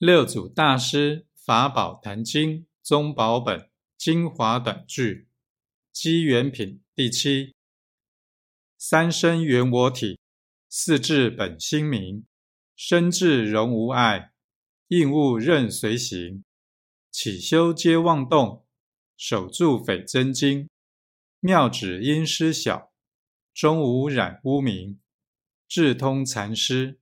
六祖大师法宝坛经宗宝本精华短句，机缘品第七。三身圆我体，四智本心明。身智容无碍，应物任随行。起修皆妄动，守住匪真经。妙指因师晓，终无染污名。智通禅师。